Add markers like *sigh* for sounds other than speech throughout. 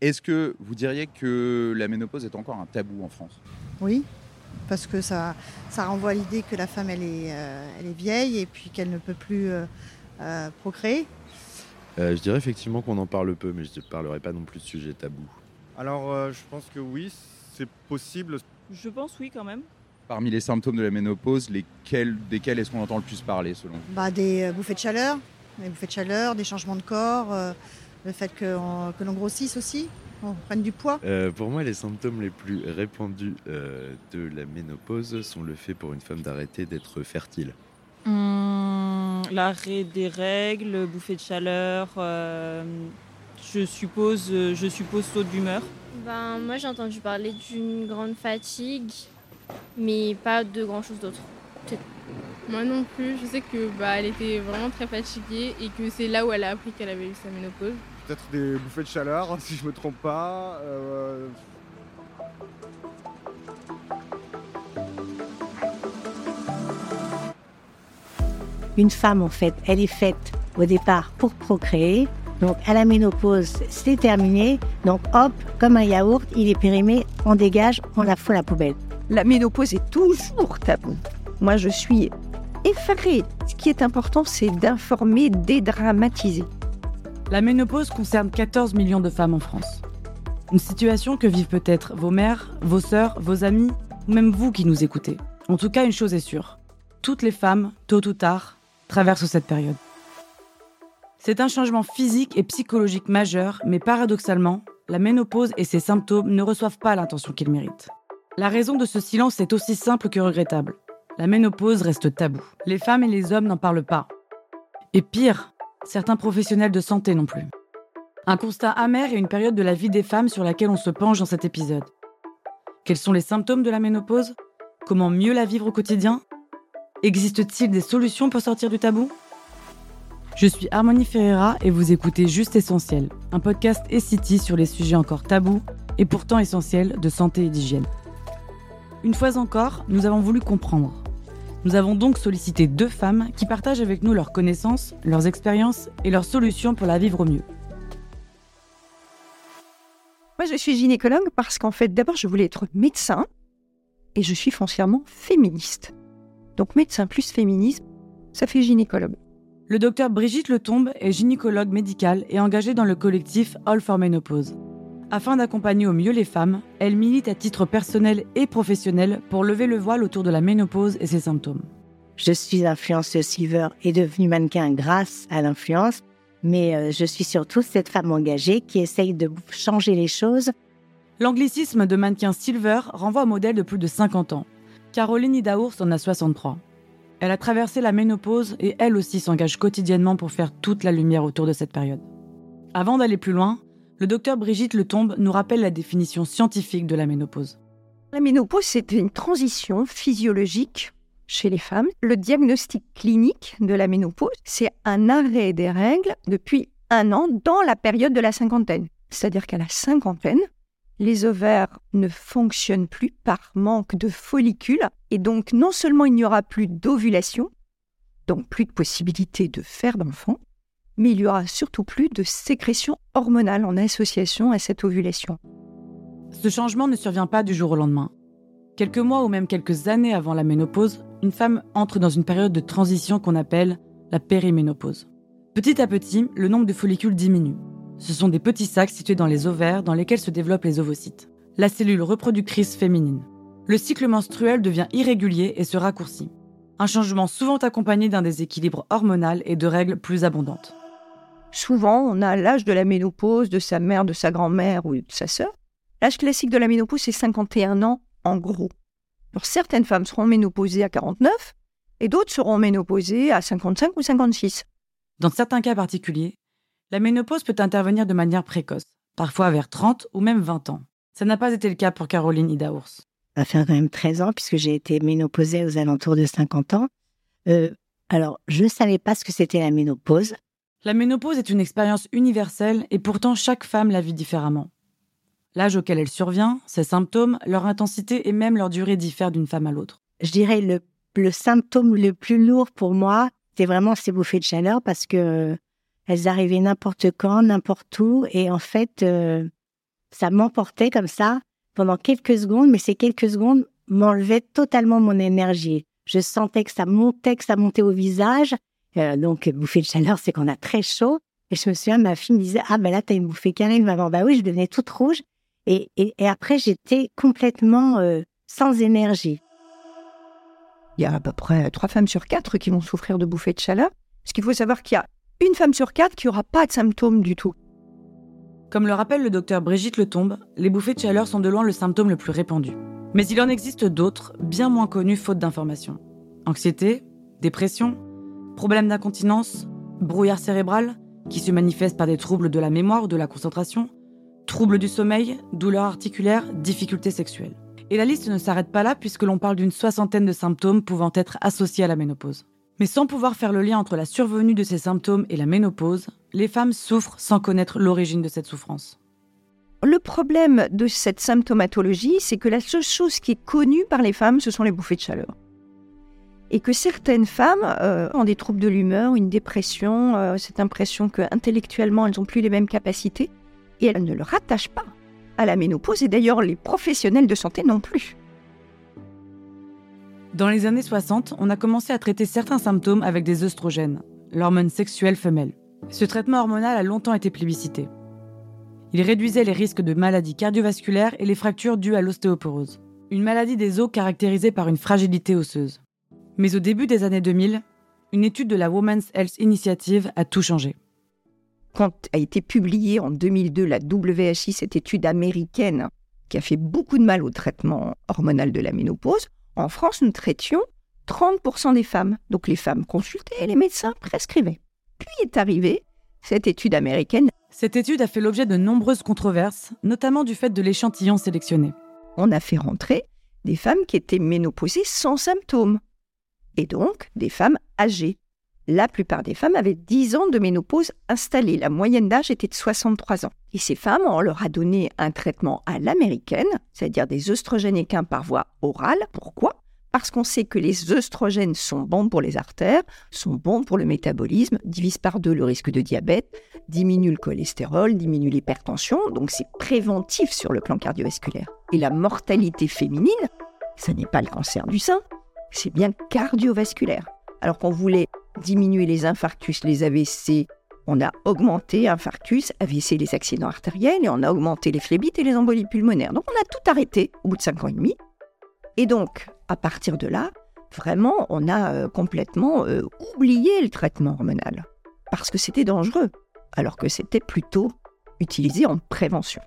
Est-ce que vous diriez que la ménopause est encore un tabou en France? Oui, parce que ça, ça renvoie à l'idée que la femme, elle est, euh, elle est vieille et puis qu'elle ne peut plus euh, euh, procréer. Euh, je dirais effectivement qu'on en parle peu, mais je ne parlerai pas non plus de sujet tabou. Alors, euh, je pense que oui, c'est possible. Je pense oui quand même. Parmi les symptômes de la ménopause, lesquels, desquels est-ce qu'on entend le plus parler selon vous? Bah, des euh, bouffées de chaleur, des bouffées de chaleur, des changements de corps, euh, le fait que, on- que l'on grossisse aussi, on prenne du poids. Euh, pour moi, les symptômes les plus répandus euh, de la ménopause sont le fait pour une femme d'arrêter d'être fertile. Hum, L'arrêt des règles, bouffée de chaleur, euh, je suppose, je suppose saut d'humeur. Ben, moi, j'ai entendu parler d'une grande fatigue, mais pas de grand chose d'autre. Moi non plus, je sais que bah, elle était vraiment très fatiguée et que c'est là où elle a appris qu'elle avait eu sa ménopause. Peut-être des bouffées de chaleur, *laughs* si je me trompe pas. Euh, Une femme, en fait, elle est faite au départ pour procréer. Donc, à la ménopause, c'est terminé. Donc, hop, comme un yaourt, il est périmé, on dégage, on la fout à la poubelle. La ménopause est toujours tabou. Moi, je suis effarée. Ce qui est important, c'est d'informer, dédramatiser. La ménopause concerne 14 millions de femmes en France. Une situation que vivent peut-être vos mères, vos sœurs, vos amis, ou même vous qui nous écoutez. En tout cas, une chose est sûre. Toutes les femmes, tôt ou tard, traversent cette période. C'est un changement physique et psychologique majeur, mais paradoxalement, la ménopause et ses symptômes ne reçoivent pas l'attention qu'ils méritent. La raison de ce silence est aussi simple que regrettable. La ménopause reste tabou. Les femmes et les hommes n'en parlent pas. Et pire, certains professionnels de santé non plus. Un constat amer et une période de la vie des femmes sur laquelle on se penche dans cet épisode. Quels sont les symptômes de la ménopause? Comment mieux la vivre au quotidien? Existe-t-il des solutions pour sortir du tabou? Je suis Harmonie Ferreira et vous écoutez Juste Essentiel, un podcast et sur les sujets encore tabous et pourtant essentiels de santé et d'hygiène. Une fois encore, nous avons voulu comprendre. Nous avons donc sollicité deux femmes qui partagent avec nous leurs connaissances, leurs expériences et leurs solutions pour la vivre au mieux. Moi, je suis gynécologue parce qu'en fait, d'abord, je voulais être médecin et je suis foncièrement féministe. Donc, médecin plus féminisme, ça fait gynécologue. Le docteur Brigitte Letombe est gynécologue médicale et engagée dans le collectif All for Menopause. Afin d'accompagner au mieux les femmes, elle milite à titre personnel et professionnel pour lever le voile autour de la ménopause et ses symptômes. Je suis influenceuse silver et devenue mannequin grâce à l'influence, mais euh, je suis surtout cette femme engagée qui essaye de changer les choses. L'anglicisme de mannequin silver renvoie au modèle de plus de 50 ans. Caroline Idaours en a 63. Elle a traversé la ménopause et elle aussi s'engage quotidiennement pour faire toute la lumière autour de cette période. Avant d'aller plus loin, le docteur Brigitte Letombe nous rappelle la définition scientifique de la ménopause. La ménopause, c'est une transition physiologique chez les femmes. Le diagnostic clinique de la ménopause, c'est un arrêt des règles depuis un an dans la période de la cinquantaine. C'est-à-dire qu'à la cinquantaine, les ovaires ne fonctionnent plus par manque de follicules et donc non seulement il n'y aura plus d'ovulation, donc plus de possibilité de faire d'enfants, mais il y aura surtout plus de sécrétion hormonale en association à cette ovulation. Ce changement ne survient pas du jour au lendemain. Quelques mois ou même quelques années avant la ménopause, une femme entre dans une période de transition qu'on appelle la périménopause. Petit à petit, le nombre de follicules diminue. Ce sont des petits sacs situés dans les ovaires dans lesquels se développent les ovocytes, la cellule reproductrice féminine. Le cycle menstruel devient irrégulier et se raccourcit. Un changement souvent accompagné d'un déséquilibre hormonal et de règles plus abondantes. Souvent, on a l'âge de la ménopause de sa mère, de sa grand-mère ou de sa sœur. L'âge classique de la ménopause, c'est 51 ans en gros. Alors, certaines femmes seront ménopausées à 49 et d'autres seront ménopausées à 55 ou 56. Dans certains cas particuliers, la ménopause peut intervenir de manière précoce, parfois vers 30 ou même 20 ans. Ça n'a pas été le cas pour Caroline Idaours. Ça va faire quand même 13 ans puisque j'ai été ménopausée aux alentours de 50 ans. Euh, alors, je ne savais pas ce que c'était la ménopause. La ménopause est une expérience universelle et pourtant chaque femme la vit différemment. L'âge auquel elle survient, ses symptômes, leur intensité et même leur durée diffèrent d'une femme à l'autre. Je dirais le, le symptôme le plus lourd pour moi, c'est vraiment ces bouffées de chaleur parce que elles arrivaient n'importe quand, n'importe où, et en fait, euh, ça m'emportait comme ça pendant quelques secondes, mais ces quelques secondes m'enlevaient totalement mon énergie. Je sentais que ça montait, que ça montait au visage. Euh, donc, bouffée de chaleur, c'est qu'on a très chaud. Et je me souviens, ma fille me disait, ah ben là, t'as une bouffée câlin, maman. Bah oui, je devenais toute rouge. Et, et, et après, j'étais complètement euh, sans énergie. Il y a à peu près trois femmes sur quatre qui vont souffrir de bouffées de chaleur. Parce qu'il faut savoir qu'il y a une femme sur quatre qui n'aura pas de symptômes du tout. Comme le rappelle le docteur Brigitte Letombe, les bouffées de chaleur sont de loin le symptôme le plus répandu. Mais il en existe d'autres, bien moins connus faute d'informations. Anxiété, dépression, problèmes d'incontinence, brouillard cérébral, qui se manifestent par des troubles de la mémoire ou de la concentration, troubles du sommeil, douleurs articulaires, difficultés sexuelles. Et la liste ne s'arrête pas là puisque l'on parle d'une soixantaine de symptômes pouvant être associés à la ménopause. Mais sans pouvoir faire le lien entre la survenue de ces symptômes et la ménopause, les femmes souffrent sans connaître l'origine de cette souffrance. Le problème de cette symptomatologie, c'est que la seule chose qui est connue par les femmes, ce sont les bouffées de chaleur. Et que certaines femmes euh, ont des troubles de l'humeur, une dépression, euh, cette impression qu'intellectuellement, elles n'ont plus les mêmes capacités, et elles ne le rattachent pas à la ménopause, et d'ailleurs les professionnels de santé non plus. Dans les années 60, on a commencé à traiter certains symptômes avec des œstrogènes, l'hormone sexuelle femelle. Ce traitement hormonal a longtemps été plébiscité. Il réduisait les risques de maladies cardiovasculaires et les fractures dues à l'ostéoporose, une maladie des os caractérisée par une fragilité osseuse. Mais au début des années 2000, une étude de la Women's Health Initiative a tout changé. Quand a été publiée en 2002 la WHI, cette étude américaine qui a fait beaucoup de mal au traitement hormonal de la ménopose, en France, nous traitions 30% des femmes. Donc les femmes consultaient et les médecins prescrivaient. Puis est arrivée cette étude américaine. Cette étude a fait l'objet de nombreuses controverses, notamment du fait de l'échantillon sélectionné. On a fait rentrer des femmes qui étaient ménopausées sans symptômes. Et donc des femmes âgées. La plupart des femmes avaient 10 ans de ménopause installée. La moyenne d'âge était de 63 ans. Et ces femmes, on leur a donné un traitement à l'américaine, c'est-à-dire des œstrogènes équins par voie orale. Pourquoi? Parce qu'on sait que les œstrogènes sont bons pour les artères, sont bons pour le métabolisme, divisent par deux le risque de diabète, diminuent le cholestérol, diminuent l'hypertension, donc c'est préventif sur le plan cardiovasculaire. Et la mortalité féminine, ce n'est pas le cancer du sein, c'est bien cardiovasculaire. Alors qu'on voulait diminuer les infarctus, les AVC, on a augmenté infarctus, AVC, les accidents artériels, et on a augmenté les phlébites et les embolies pulmonaires. Donc on a tout arrêté au bout de 5 ans et demi. Et donc, à partir de là, vraiment, on a euh, complètement euh, oublié le traitement hormonal. Parce que c'était dangereux, alors que c'était plutôt utilisé en prévention.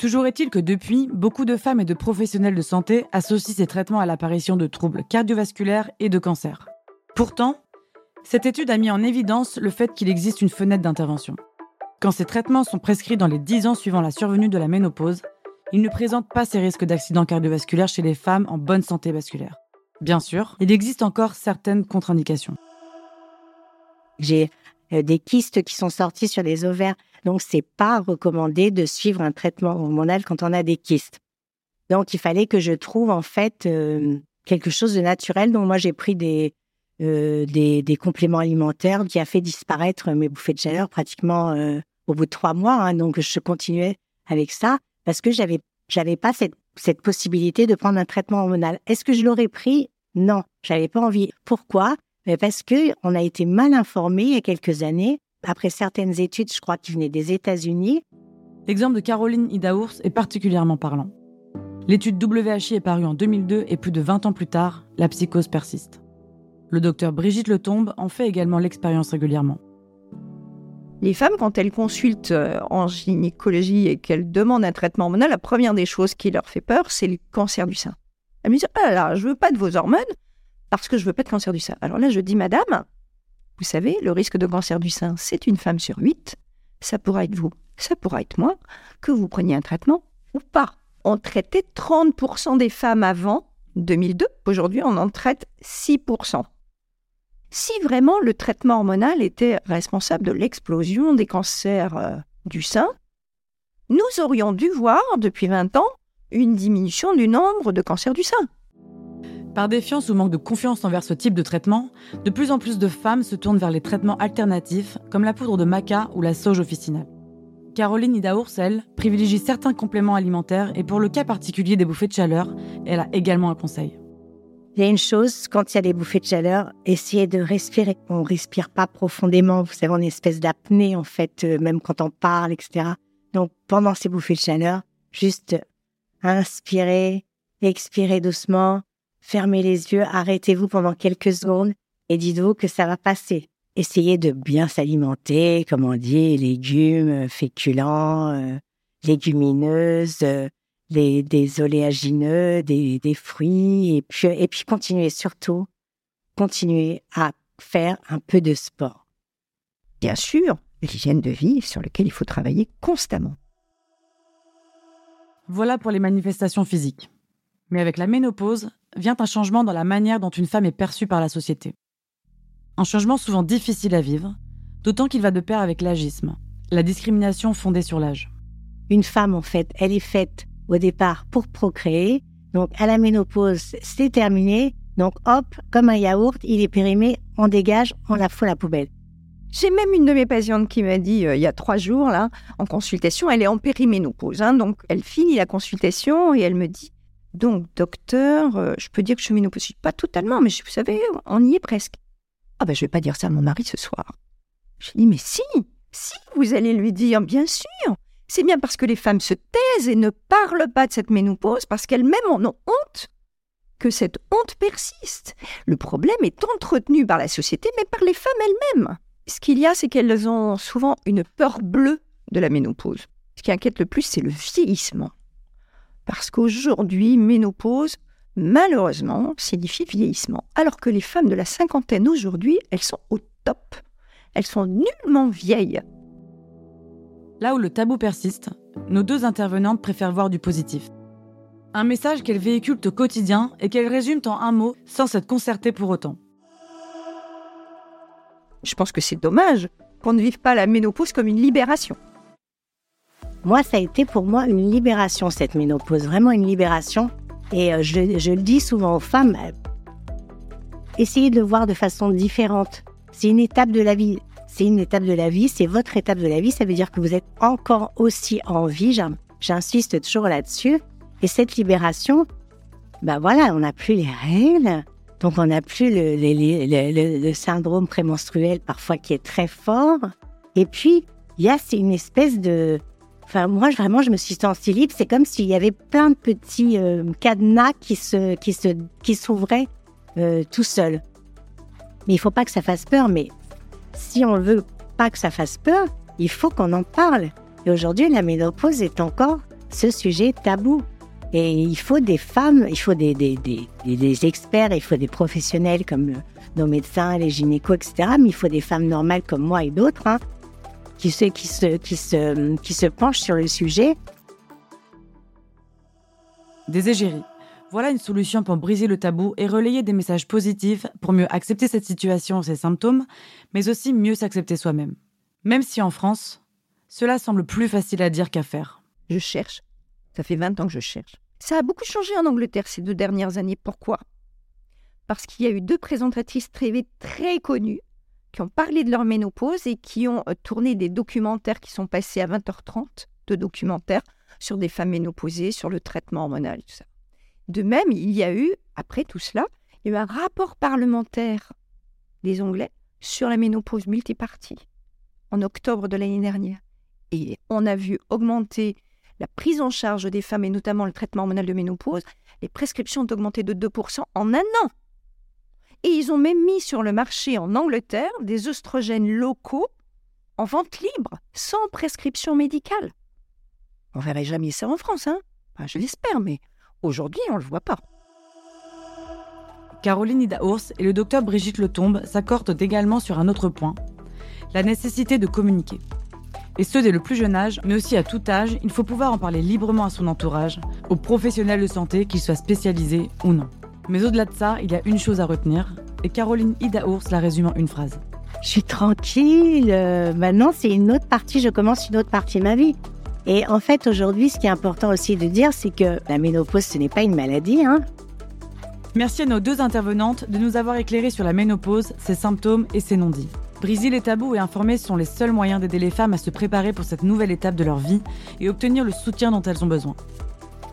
Toujours est-il que depuis, beaucoup de femmes et de professionnels de santé associent ces traitements à l'apparition de troubles cardiovasculaires et de cancers. Pourtant, cette étude a mis en évidence le fait qu'il existe une fenêtre d'intervention. Quand ces traitements sont prescrits dans les 10 ans suivant la survenue de la ménopause, ils ne présentent pas ces risques d'accidents cardiovasculaires chez les femmes en bonne santé vasculaire. Bien sûr, il existe encore certaines contre-indications. Des kystes qui sont sortis sur les ovaires, donc c'est pas recommandé de suivre un traitement hormonal quand on a des kystes. Donc il fallait que je trouve en fait euh, quelque chose de naturel. Donc moi j'ai pris des euh, des, compléments alimentaires qui a fait disparaître mes bouffées de chaleur pratiquement euh, au bout de trois mois. Hein. donc je continuais avec ça parce que j'avais j'avais pas cette, cette possibilité de prendre un traitement hormonal. Est-ce que je l'aurais pris? Non, j'avais pas envie. Pourquoi? Mais Parce que on a été mal informé il y a quelques années, après certaines études, je crois qui venaient des États-Unis. L'exemple de Caroline Idaours est particulièrement parlant. L'étude WHI est parue en 2002 et plus de 20 ans plus tard, la psychose persiste. Le docteur Brigitte Letombe en fait également l'expérience régulièrement. Les femmes, quand elles consultent euh, en gynécologie et qu'elles demandent un traitement hormonal, la première des choses qui leur fait peur, c'est le cancer du sein. Elles me disent Ah là, je veux pas de vos hormones parce que je veux pas de cancer du sein. Alors là, je dis Madame, vous savez, le risque de cancer du sein, c'est une femme sur huit. Ça pourra être vous, ça pourra être moi, que vous preniez un traitement ou pas. On traitait 30% des femmes avant 2002. Aujourd'hui, on en traite 6% si vraiment le traitement hormonal était responsable de l'explosion des cancers euh, du sein, nous aurions dû voir depuis 20 ans une diminution du nombre de cancers du sein. Par défiance ou manque de confiance envers ce type de traitement, de plus en plus de femmes se tournent vers les traitements alternatifs comme la poudre de maca ou la sauge officinale. Caroline Idaours, elle, privilégie certains compléments alimentaires et pour le cas particulier des bouffées de chaleur, elle a également un conseil. Il y a une chose, quand il y a des bouffées de chaleur, essayez de respirer. On respire pas profondément, vous savez, on est une espèce d'apnée en fait, euh, même quand on parle, etc. Donc pendant ces bouffées de chaleur, juste inspirez, expirez doucement, fermez les yeux, arrêtez-vous pendant quelques secondes et dites-vous que ça va passer. Essayez de bien s'alimenter, comme on dit, légumes, féculents, euh, légumineuses, euh, les, des oléagineux, des, des fruits, et puis, et puis continuez surtout, continuez à faire un peu de sport. Bien sûr, l'hygiène de vie sur laquelle il faut travailler constamment. Voilà pour les manifestations physiques. Mais avec la ménopause vient un changement dans la manière dont une femme est perçue par la société. Un changement souvent difficile à vivre, d'autant qu'il va de pair avec l'agisme, la discrimination fondée sur l'âge. Une femme, en fait, elle est faite au départ pour procréer. Donc, à la ménopause, c'est terminé. Donc, hop, comme un yaourt, il est périmé, on dégage, on la fout à la poubelle. J'ai même une de mes patientes qui m'a dit euh, il y a trois jours, là, en consultation, elle est en périménopause. Hein, donc, elle finit la consultation et elle me dit Donc, docteur, euh, je peux dire que je suis ménopause. Pas totalement, mais vous savez, on y est presque. Ah ben, je vais pas dire ça à mon mari ce soir. Je dis Mais si, si, vous allez lui dire, bien sûr. C'est bien parce que les femmes se taisent et ne parlent pas de cette ménopause parce qu'elles-mêmes en ont honte que cette honte persiste. Le problème est entretenu par la société, mais par les femmes elles-mêmes. Ce qu'il y a, c'est qu'elles ont souvent une peur bleue de la ménopause. Ce qui inquiète le plus, c'est le vieillissement. Parce qu'aujourd'hui, ménopause, malheureusement, signifie vieillissement. Alors que les femmes de la cinquantaine aujourd'hui, elles sont au top. Elles sont nullement vieilles. Là où le tabou persiste, nos deux intervenantes préfèrent voir du positif. Un message qu'elles véhiculent au quotidien et qu'elles résument en un mot sans s'être concertées pour autant. Je pense que c'est dommage qu'on ne vive pas la ménopause comme une libération. Moi, ça a été pour moi une libération, cette ménopause, vraiment une libération. Et euh, je, le dis souvent aux femmes, euh, essayez de le voir de façon différente. C'est une étape de la vie. C'est une étape de la vie, c'est votre étape de la vie. Ça veut dire que vous êtes encore aussi en vie. J'insiste toujours là-dessus. Et cette libération, ben voilà, on n'a plus les règles. Donc on n'a plus le, le, syndrome prémenstruel parfois qui est très fort. Et puis, il y a une espèce de... Enfin, moi, vraiment, je me suis sentie libre. C'est comme s'il y avait plein de petits euh, cadenas qui se, qui se, qui s'ouvraient euh, tout seuls. Mais il faut pas que ça fasse peur. Mais si on veut pas que ça fasse peur, il faut qu'on en parle. Et aujourd'hui, la ménopause est encore ce sujet tabou. Et il faut des femmes, il faut des, des, des, experts, il faut des professionnels comme nos médecins, les gynécos, etc. Mais il faut des femmes normales comme moi et d'autres hein, qui, se, qui, se, qui, se, qui se penchent sur le sujet. Des égéries. Voilà une solution pour briser le tabou et relayer des messages positifs pour mieux accepter cette situation et ses symptômes, mais aussi mieux s'accepter soi-même. Même si en France, cela semble plus facile à dire qu'à faire. Je cherche. Ça fait 20 ans que je cherche. Ça a beaucoup changé en Angleterre ces deux dernières années. Pourquoi? Parce qu'il y a eu deux présentatrices TV très connues qui ont parlé de leur ménopause et qui ont euh, tourné des documentaires qui sont passés à 20h30, de documentaires sur des femmes ménopausées, sur le traitement hormonal, tout ça. De même, il y a eu, après tout cela, il y a eu un rapport parlementaire des Anglais sur la ménopause multipartie en octobre de l'année dernière. Et on a vu augmenter la prise en charge des femmes et notamment le traitement hormonal de ménopause. Les prescriptions ont augmenté de 2% en un an. Et ils ont même mis sur le marché en Angleterre des oestrogènes locaux en vente libre, sans prescription médicale. On verrait jamais ça en France, hein Je l'espère, mais aujourd'hui, on ne le voit pas. Caroline Idaours et le docteur Brigitte Letombe s'accordent également sur un autre point, la nécessité de communiquer. Et ce dès le plus jeune âge, mais aussi à tout âge, il faut pouvoir en parler librement à son entourage, aux professionnels de santé, qu'ils soient spécialisés ou non. Mais au-delà de ça, il y a une chose à retenir, et Caroline Idaours la résume en une phrase. Je suis tranquille, euh, maintenant c'est une autre partie, je commence une autre partie de ma vie. Et en fait, aujourd'hui, ce qui est important aussi de dire, c'est que la ménopause, ce n'est pas une maladie. Hein Merci à nos deux intervenantes de nous avoir éclairé sur la ménopause, ses symptômes et ses non-dits. Briser les tabous et informer sont les seuls moyens d'aider les femmes à se préparer pour cette nouvelle étape de leur vie et obtenir le soutien dont elles ont besoin.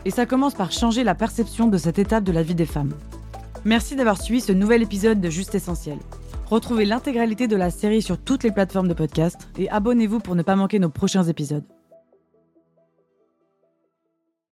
Et ça commence par changer la perception de cette étape de la vie des femmes. Merci d'avoir suivi ce nouvel épisode de Juste Essentiel. Retrouvez l'intégralité de la série sur toutes les plateformes de podcast et abonnez-vous pour ne pas manquer nos prochains épisodes.